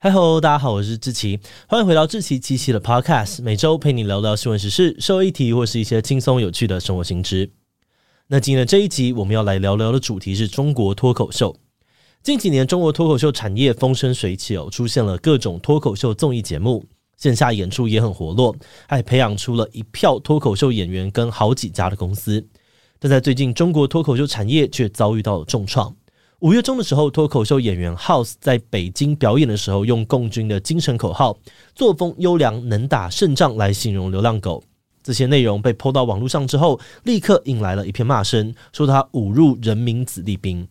嗨喽，大家好，我是志奇，欢迎回到志奇七七的 Podcast，每周陪你聊聊新闻时事、社会议题或是一些轻松有趣的生活新知。那今天的这一集，我们要来聊聊的主题是中国脱口秀。近几年，中国脱口秀产业风生水起哦，出现了各种脱口秀综艺节目，线下演出也很活络，还培养出了一票脱口秀演员跟好几家的公司。但在最近，中国脱口秀产业却遭遇到了重创。五月中的时候，脱口秀演员 House 在北京表演的时候，用共军的精神口号“作风优良，能打胜仗”来形容流浪狗。这些内容被 PO 到网络上之后，立刻引来了一片骂声，说他侮辱人民子弟兵。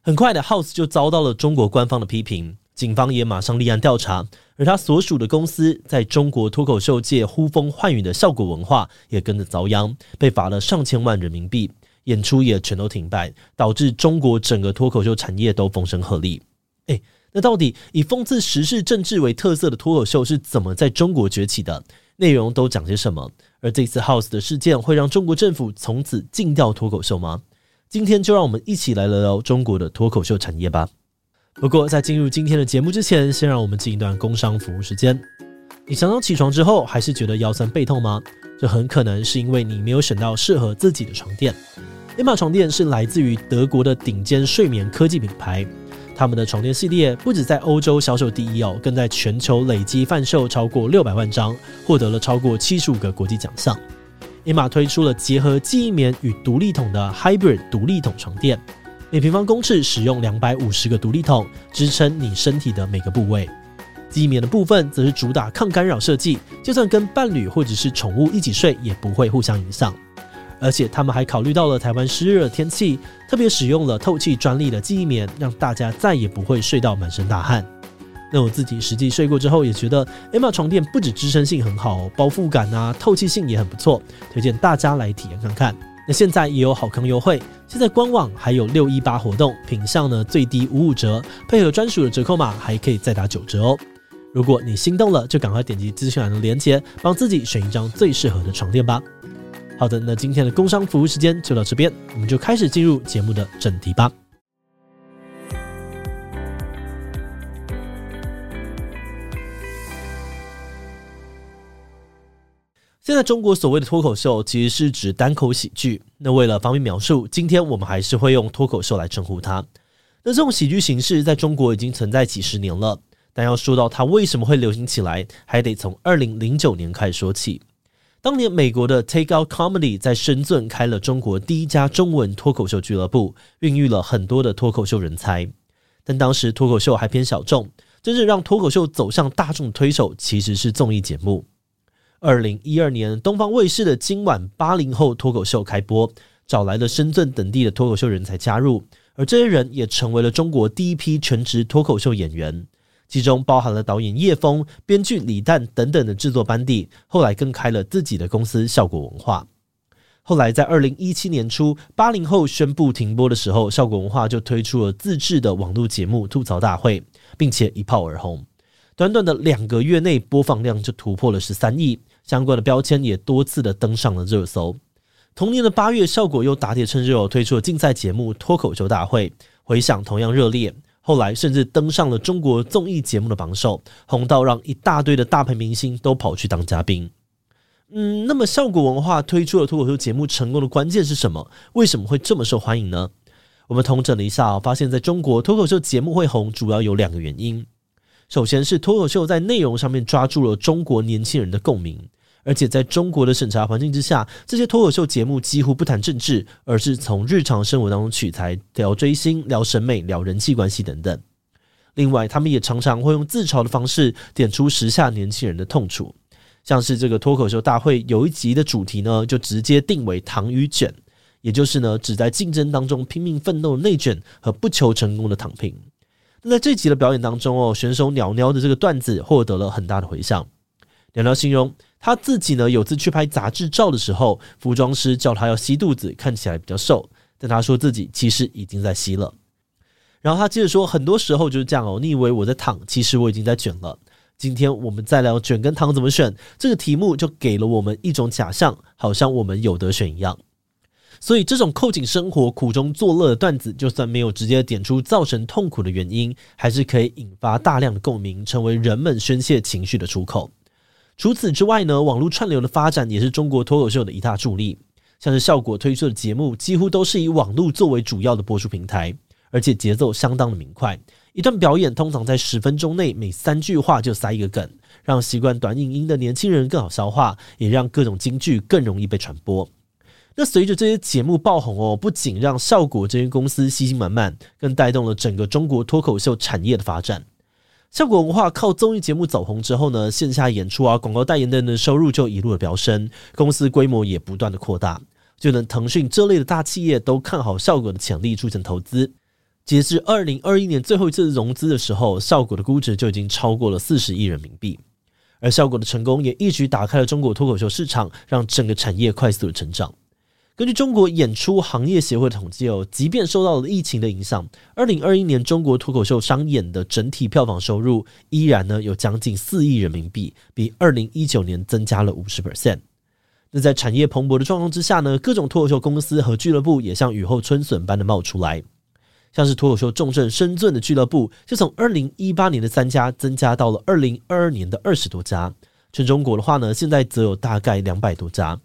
很快的，House 就遭到了中国官方的批评，警方也马上立案调查。而他所属的公司在中国脱口秀界呼风唤雨的效果文化，也跟着遭殃，被罚了上千万人民币。演出也全都停摆，导致中国整个脱口秀产业都风声鹤唳。诶，那到底以讽刺时事政治为特色的脱口秀是怎么在中国崛起的？内容都讲些什么？而这次 House 的事件会让中国政府从此禁掉脱口秀吗？今天就让我们一起来聊聊中国的脱口秀产业吧。不过在进入今天的节目之前，先让我们进一段工商服务时间。你常常起床之后还是觉得腰酸背痛吗？这很可能是因为你没有选到适合自己的床垫。Emma 床垫是来自于德国的顶尖睡眠科技品牌，他们的床垫系列不止在欧洲销售第一哦，更在全球累计贩售超过六百万张，获得了超过七十五个国际奖项。Emma 推出了结合记忆棉与独立筒的 Hybrid 独立筒床垫，每平方公尺使用两百五十个独立筒，支撑你身体的每个部位。记忆棉的部分则是主打抗干扰设计，就算跟伴侣或者是宠物一起睡，也不会互相影响。而且他们还考虑到了台湾湿热天气，特别使用了透气专利的记忆棉，让大家再也不会睡到满身大汗。那我自己实际睡过之后，也觉得 Emma 床垫不止支撑性很好，包覆感啊、透气性也很不错，推荐大家来体验看看。那现在也有好康优惠，现在官网还有六一八活动，品项呢最低五五折，配合专属的折扣码还可以再打九折哦。如果你心动了，就赶快点击资讯栏的链接，帮自己选一张最适合的床垫吧。好的，那今天的工商服务时间就到这边，我们就开始进入节目的正题吧。现在中国所谓的脱口秀，其实是指单口喜剧。那为了方便描述，今天我们还是会用脱口秀来称呼它。那这种喜剧形式在中国已经存在几十年了，但要说到它为什么会流行起来，还得从二零零九年开始说起。当年，美国的 Take Out Comedy 在深圳开了中国第一家中文脱口秀俱乐部，孕育了很多的脱口秀人才。但当时脱口秀还偏小众，真正让脱口秀走向大众推手其实是综艺节目。二零一二年，东方卫视的今晚八零后脱口秀开播，找来了深圳等地的脱口秀人才加入，而这些人也成为了中国第一批全职脱口秀演员。其中包含了导演叶枫、编剧李诞等等的制作班底，后来更开了自己的公司效果文化。后来在二零一七年初，八零后宣布停播的时候，效果文化就推出了自制的网络节目《吐槽大会》，并且一炮而红。短短的两个月内，播放量就突破了十三亿，相关的标签也多次的登上了热搜。同年的八月，效果又打铁趁热，推出了竞赛节目《脱口秀大会》，回响同样热烈。后来甚至登上了中国综艺节目的榜首，红到让一大堆的大牌明星都跑去当嘉宾。嗯，那么效果文化推出了脱口秀节目成功的关键是什么？为什么会这么受欢迎呢？我们统整了一下，发现在中国脱口秀节目会红，主要有两个原因。首先是脱口秀在内容上面抓住了中国年轻人的共鸣。而且在中国的审查环境之下，这些脱口秀节目几乎不谈政治，而是从日常生活当中取材，聊追星、聊审美、聊人际关系等等。另外，他们也常常会用自嘲的方式点出时下年轻人的痛楚，像是这个脱口秀大会有一集的主题呢，就直接定为“躺与卷”，也就是呢，只在竞争当中拼命奋斗的内卷和不求成功的躺平。那在这集的表演当中哦，选手鸟鸟的这个段子获得了很大的回响。鸟鸟形容他自己呢，有次去拍杂志照的时候，服装师叫他要吸肚子，看起来比较瘦，但他说自己其实已经在吸了。然后他接着说，很多时候就是这样哦，你以为我在躺，其实我已经在卷了。今天我们再聊卷跟躺怎么选，这个题目就给了我们一种假象，好像我们有得选一样。所以，这种扣紧生活、苦中作乐的段子，就算没有直接点出造成痛苦的原因，还是可以引发大量的共鸣，成为人们宣泄情绪的出口。除此之外呢，网络串流的发展也是中国脱口秀的一大助力。像是效果推出的节目，几乎都是以网络作为主要的播出平台，而且节奏相当的明快。一段表演通常在十分钟内，每三句话就塞一个梗，让习惯短影音的年轻人更好消化，也让各种金句更容易被传播。那随着这些节目爆红哦，不仅让效果这间公司信心满满，更带动了整个中国脱口秀产业的发展。效果文化靠综艺节目走红之后呢，线下演出啊、广告代言等等收入就一路的飙升，公司规模也不断的扩大。就连腾讯这类的大企业都看好效果的潜力，出钱投资。截至二零二一年最后一次融资的时候，效果的估值就已经超过了四十亿人民币。而效果的成功也一举打开了中国脱口秀市场，让整个产业快速的成长。根据中国演出行业协会的统计哦，即便受到了疫情的影响，二零二一年中国脱口秀商演的整体票房收入依然呢有将近四亿人民币，比二零一九年增加了五十 percent。那在产业蓬勃的状况之下呢，各种脱口秀公司和俱乐部也像雨后春笋般的冒出来，像是脱口秀重镇深圳的俱乐部，就从二零一八年的三家增加到了二零二二年的二十多家。全中国的话呢，现在则有大概两百多家。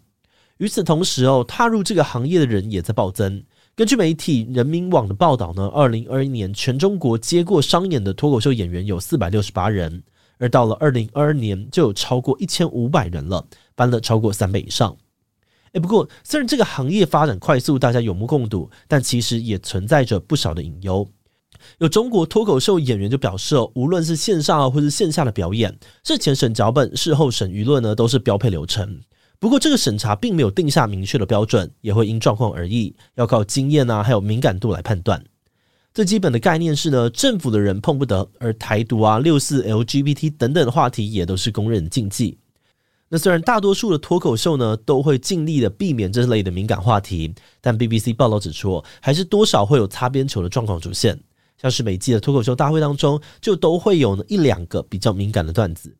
与此同时哦，踏入这个行业的人也在暴增。根据媒体人民网的报道呢，二零二一年全中国接过商演的脱口秀演员有四百六十八人，而到了二零二二年就有超过一千五百人了，翻了超过三倍以上。诶，不过虽然这个行业发展快速，大家有目共睹，但其实也存在着不少的隐忧。有中国脱口秀演员就表示哦，无论是线上或是线下的表演，事前审脚本、事后审舆论呢，都是标配流程。不过，这个审查并没有定下明确的标准，也会因状况而异，要靠经验啊，还有敏感度来判断。最基本的概念是呢，政府的人碰不得，而台独啊、六四、LGBT 等等的话题也都是公认的禁忌。那虽然大多数的脱口秀呢都会尽力的避免这类的敏感话题，但 BBC 报道指出，还是多少会有擦边球的状况出现。像是每季的脱口秀大会当中，就都会有一两个比较敏感的段子。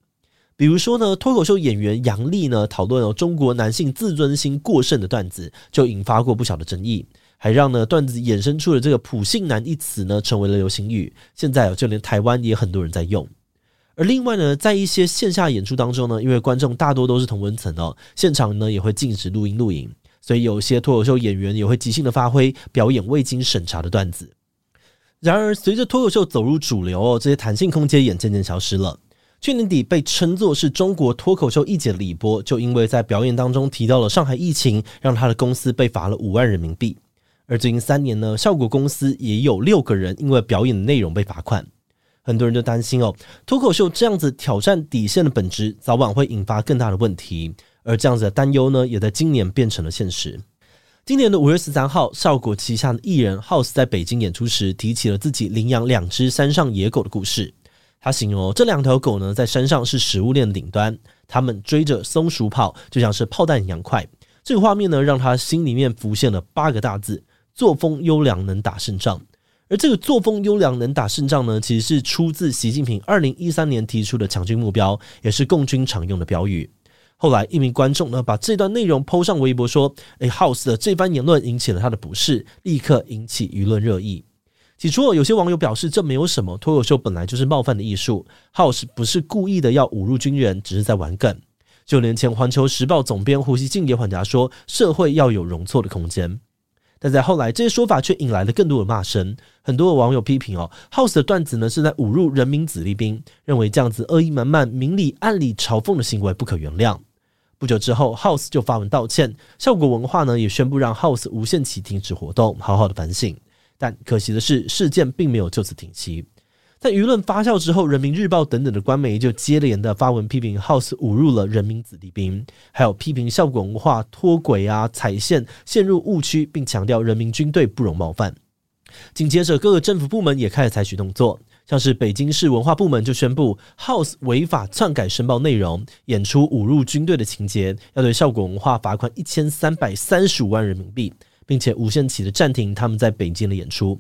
比如说呢，脱口秀演员杨笠呢讨论了中国男性自尊心过剩的段子，就引发过不小的争议，还让呢段子衍生出了这个“普信男”一词呢成为了流行语。现在就连台湾也很多人在用。而另外呢，在一些线下演出当中呢，因为观众大多都是同温层哦，现场呢也会禁止录音录影，所以有些脱口秀演员也会即兴的发挥，表演未经审查的段子。然而，随着脱口秀走入主流哦，这些弹性空间也渐渐消失了。去年底被称作是中国脱口秀一姐的李波，就因为在表演当中提到了上海疫情，让他的公司被罚了五万人民币。而最近三年呢，效果公司也有六个人因为表演的内容被罚款。很多人就担心哦，脱口秀这样子挑战底线的本质，早晚会引发更大的问题。而这样子的担忧呢，也在今年变成了现实。今年的五月十三号，效果旗下的艺人 House 在北京演出时，提起了自己领养两只山上野狗的故事。他形容这两条狗呢，在山上是食物链的顶端，他们追着松鼠跑，就像是炮弹一样快。这个画面呢，让他心里面浮现了八个大字：作风优良，能打胜仗。而这个作风优良，能打胜仗呢，其实是出自习近平二零一三年提出的强军目标，也是共军常用的标语。后来，一名观众呢，把这段内容抛上微博说：“诶，House 的这番言论引起了他的不适，立刻引起舆论热议。”起初，有些网友表示这没有什么，脱口秀本来就是冒犯的艺术，House 不是故意的要侮辱军人，只是在玩梗。就连前《环球时报》总编胡锡进也缓颊说，社会要有容错的空间。但在后来，这些说法却引来了更多的骂声。很多的网友批评哦，House 的段子呢是在侮辱人民子弟兵，认为这样子恶意满满、明里暗里嘲讽的行为不可原谅。不久之后，House 就发文道歉，效果文化呢也宣布让 House 无限期停止活动，好好的反省。但可惜的是，事件并没有就此停息。在舆论发酵之后，《人民日报》等等的官媒就接连的发文批评 House 侮辱了人民子弟兵，还有批评效果文化脱轨啊、踩线、陷入误区，并强调人民军队不容冒犯。紧接着，各个政府部门也开始采取动作，像是北京市文化部门就宣布，House 违法篡改申报内容，演出侮辱军队的情节，要对效果文化罚款一千三百三十五万人民币，并且无限期的暂停他们在北京的演出。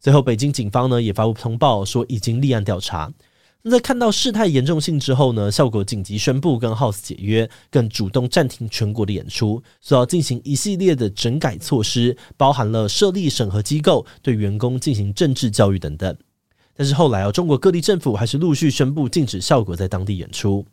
最后，北京警方呢也发布通报说已经立案调查。那在看到事态严重性之后呢，效果紧急宣布跟 House 解约，更主动暂停全国的演出，说要进行一系列的整改措施，包含了设立审核机构，对员工进行政治教育等等。但是后来啊，中国各地政府还是陆续宣布禁止效果在当地演出，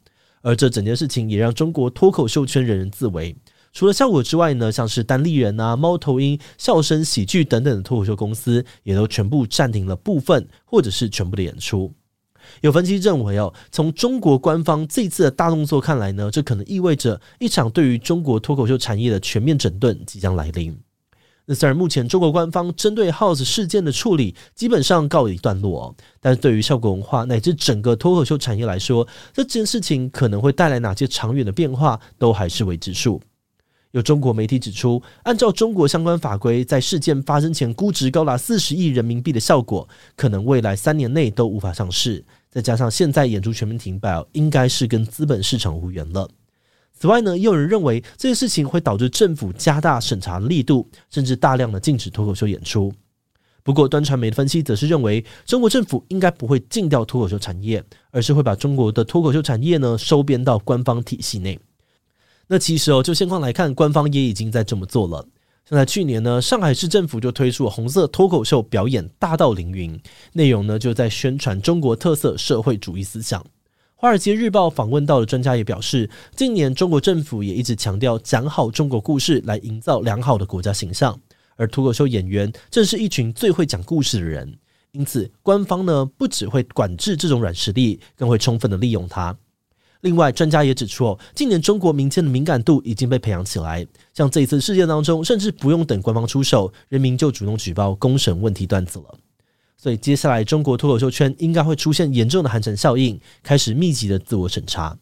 而这整件事情也让中国脱口秀圈人人自危。除了效果之外呢，像是单立人啊、猫头鹰、笑声喜剧等等的脱口秀公司，也都全部暂停了部分或者是全部的演出。有分析认为哦，从中国官方这次的大动作看来呢，这可能意味着一场对于中国脱口秀产业的全面整顿即将来临。那虽然目前中国官方针对 House 事件的处理基本上告一段落，但是对于效果文化乃至整个脱口秀产业来说，这件事情可能会带来哪些长远的变化，都还是未知数。有中国媒体指出，按照中国相关法规，在事件发生前估值高达四十亿人民币的效果，可能未来三年内都无法上市。再加上现在演出全面停摆，应该是跟资本市场无缘了。此外呢，也有人认为这件事情会导致政府加大审查力度，甚至大量的禁止脱口秀演出。不过，端传媒的分析则是认为，中国政府应该不会禁掉脱口秀产业，而是会把中国的脱口秀产业呢收编到官方体系内。那其实哦，就现况来看，官方也已经在这么做了。像在去年呢，上海市政府就推出了红色脱口秀表演《大道凌云》，内容呢就在宣传中国特色社会主义思想。《华尔街日报》访问到的专家也表示，近年中国政府也一直强调讲好中国故事来营造良好的国家形象，而脱口秀演员正是一群最会讲故事的人，因此官方呢不只会管制这种软实力，更会充分的利用它。另外，专家也指出，近年中国民间的敏感度已经被培养起来。像这一次事件当中，甚至不用等官方出手，人民就主动举报公审问题段子了。所以，接下来中国脱口秀圈应该会出现严重的寒蝉效应，开始密集的自我审查。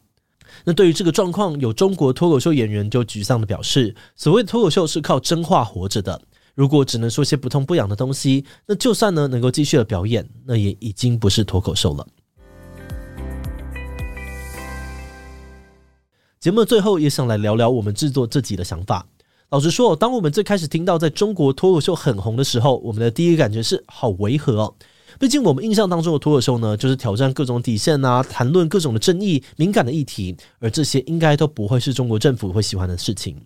那对于这个状况，有中国脱口秀演员就沮丧的表示：“所谓脱口秀是靠真话活着的，如果只能说些不痛不痒的东西，那就算呢能够继续的表演，那也已经不是脱口秀了。”节目的最后也想来聊聊我们制作这集的想法。老实说，当我们最开始听到在中国脱口秀很红的时候，我们的第一个感觉是好违和哦。毕竟我们印象当中的脱口秀呢，就是挑战各种底线啊，谈论各种的争议、敏感的议题，而这些应该都不会是中国政府会喜欢的事情。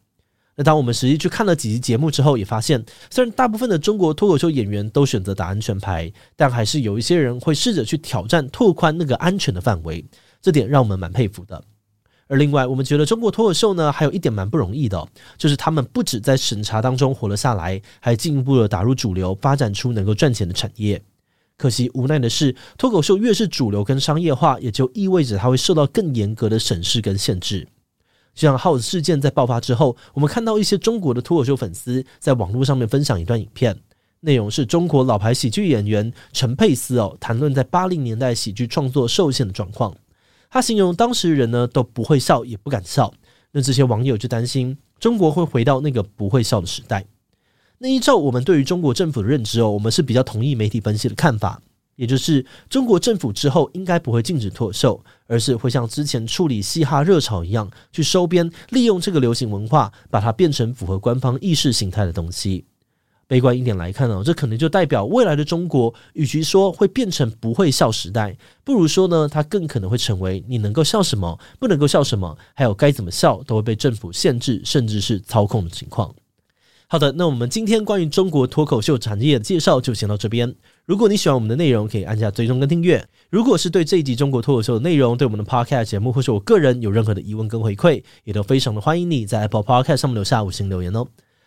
那当我们实际去看了几集节目之后，也发现，虽然大部分的中国脱口秀演员都选择打安全牌，但还是有一些人会试着去挑战、拓宽那个安全的范围，这点让我们蛮佩服的。而另外，我们觉得中国脱口秀呢，还有一点蛮不容易的，就是他们不止在审查当中活了下来，还进一步的打入主流，发展出能够赚钱的产业。可惜无奈的是，脱口秀越是主流跟商业化，也就意味着它会受到更严格的审视跟限制。就像 House 事件在爆发之后，我们看到一些中国的脱口秀粉丝在网络上面分享一段影片，内容是中国老牌喜剧演员陈佩斯哦，谈论在八零年代喜剧创作受限的状况。他形容当时人呢都不会笑，也不敢笑。那这些网友就担心中国会回到那个不会笑的时代。那依照我们对于中国政府的认知哦，我们是比较同意媒体分析的看法，也就是中国政府之后应该不会禁止脱口秀，而是会像之前处理嘻哈热潮一样，去收编，利用这个流行文化，把它变成符合官方意识形态的东西。悲观一点来看呢，这可能就代表未来的中国，与其说会变成不会笑时代，不如说呢，它更可能会成为你能够笑什么，不能够笑什么，还有该怎么笑都会被政府限制，甚至是操控的情况。好的，那我们今天关于中国脱口秀产业的介绍就先到这边。如果你喜欢我们的内容，可以按下追踪跟订阅。如果是对这一集中国脱口秀的内容，对我们的 Podcast 节目或是我个人有任何的疑问跟回馈，也都非常的欢迎你在 Apple Podcast 上面留下五星留言哦。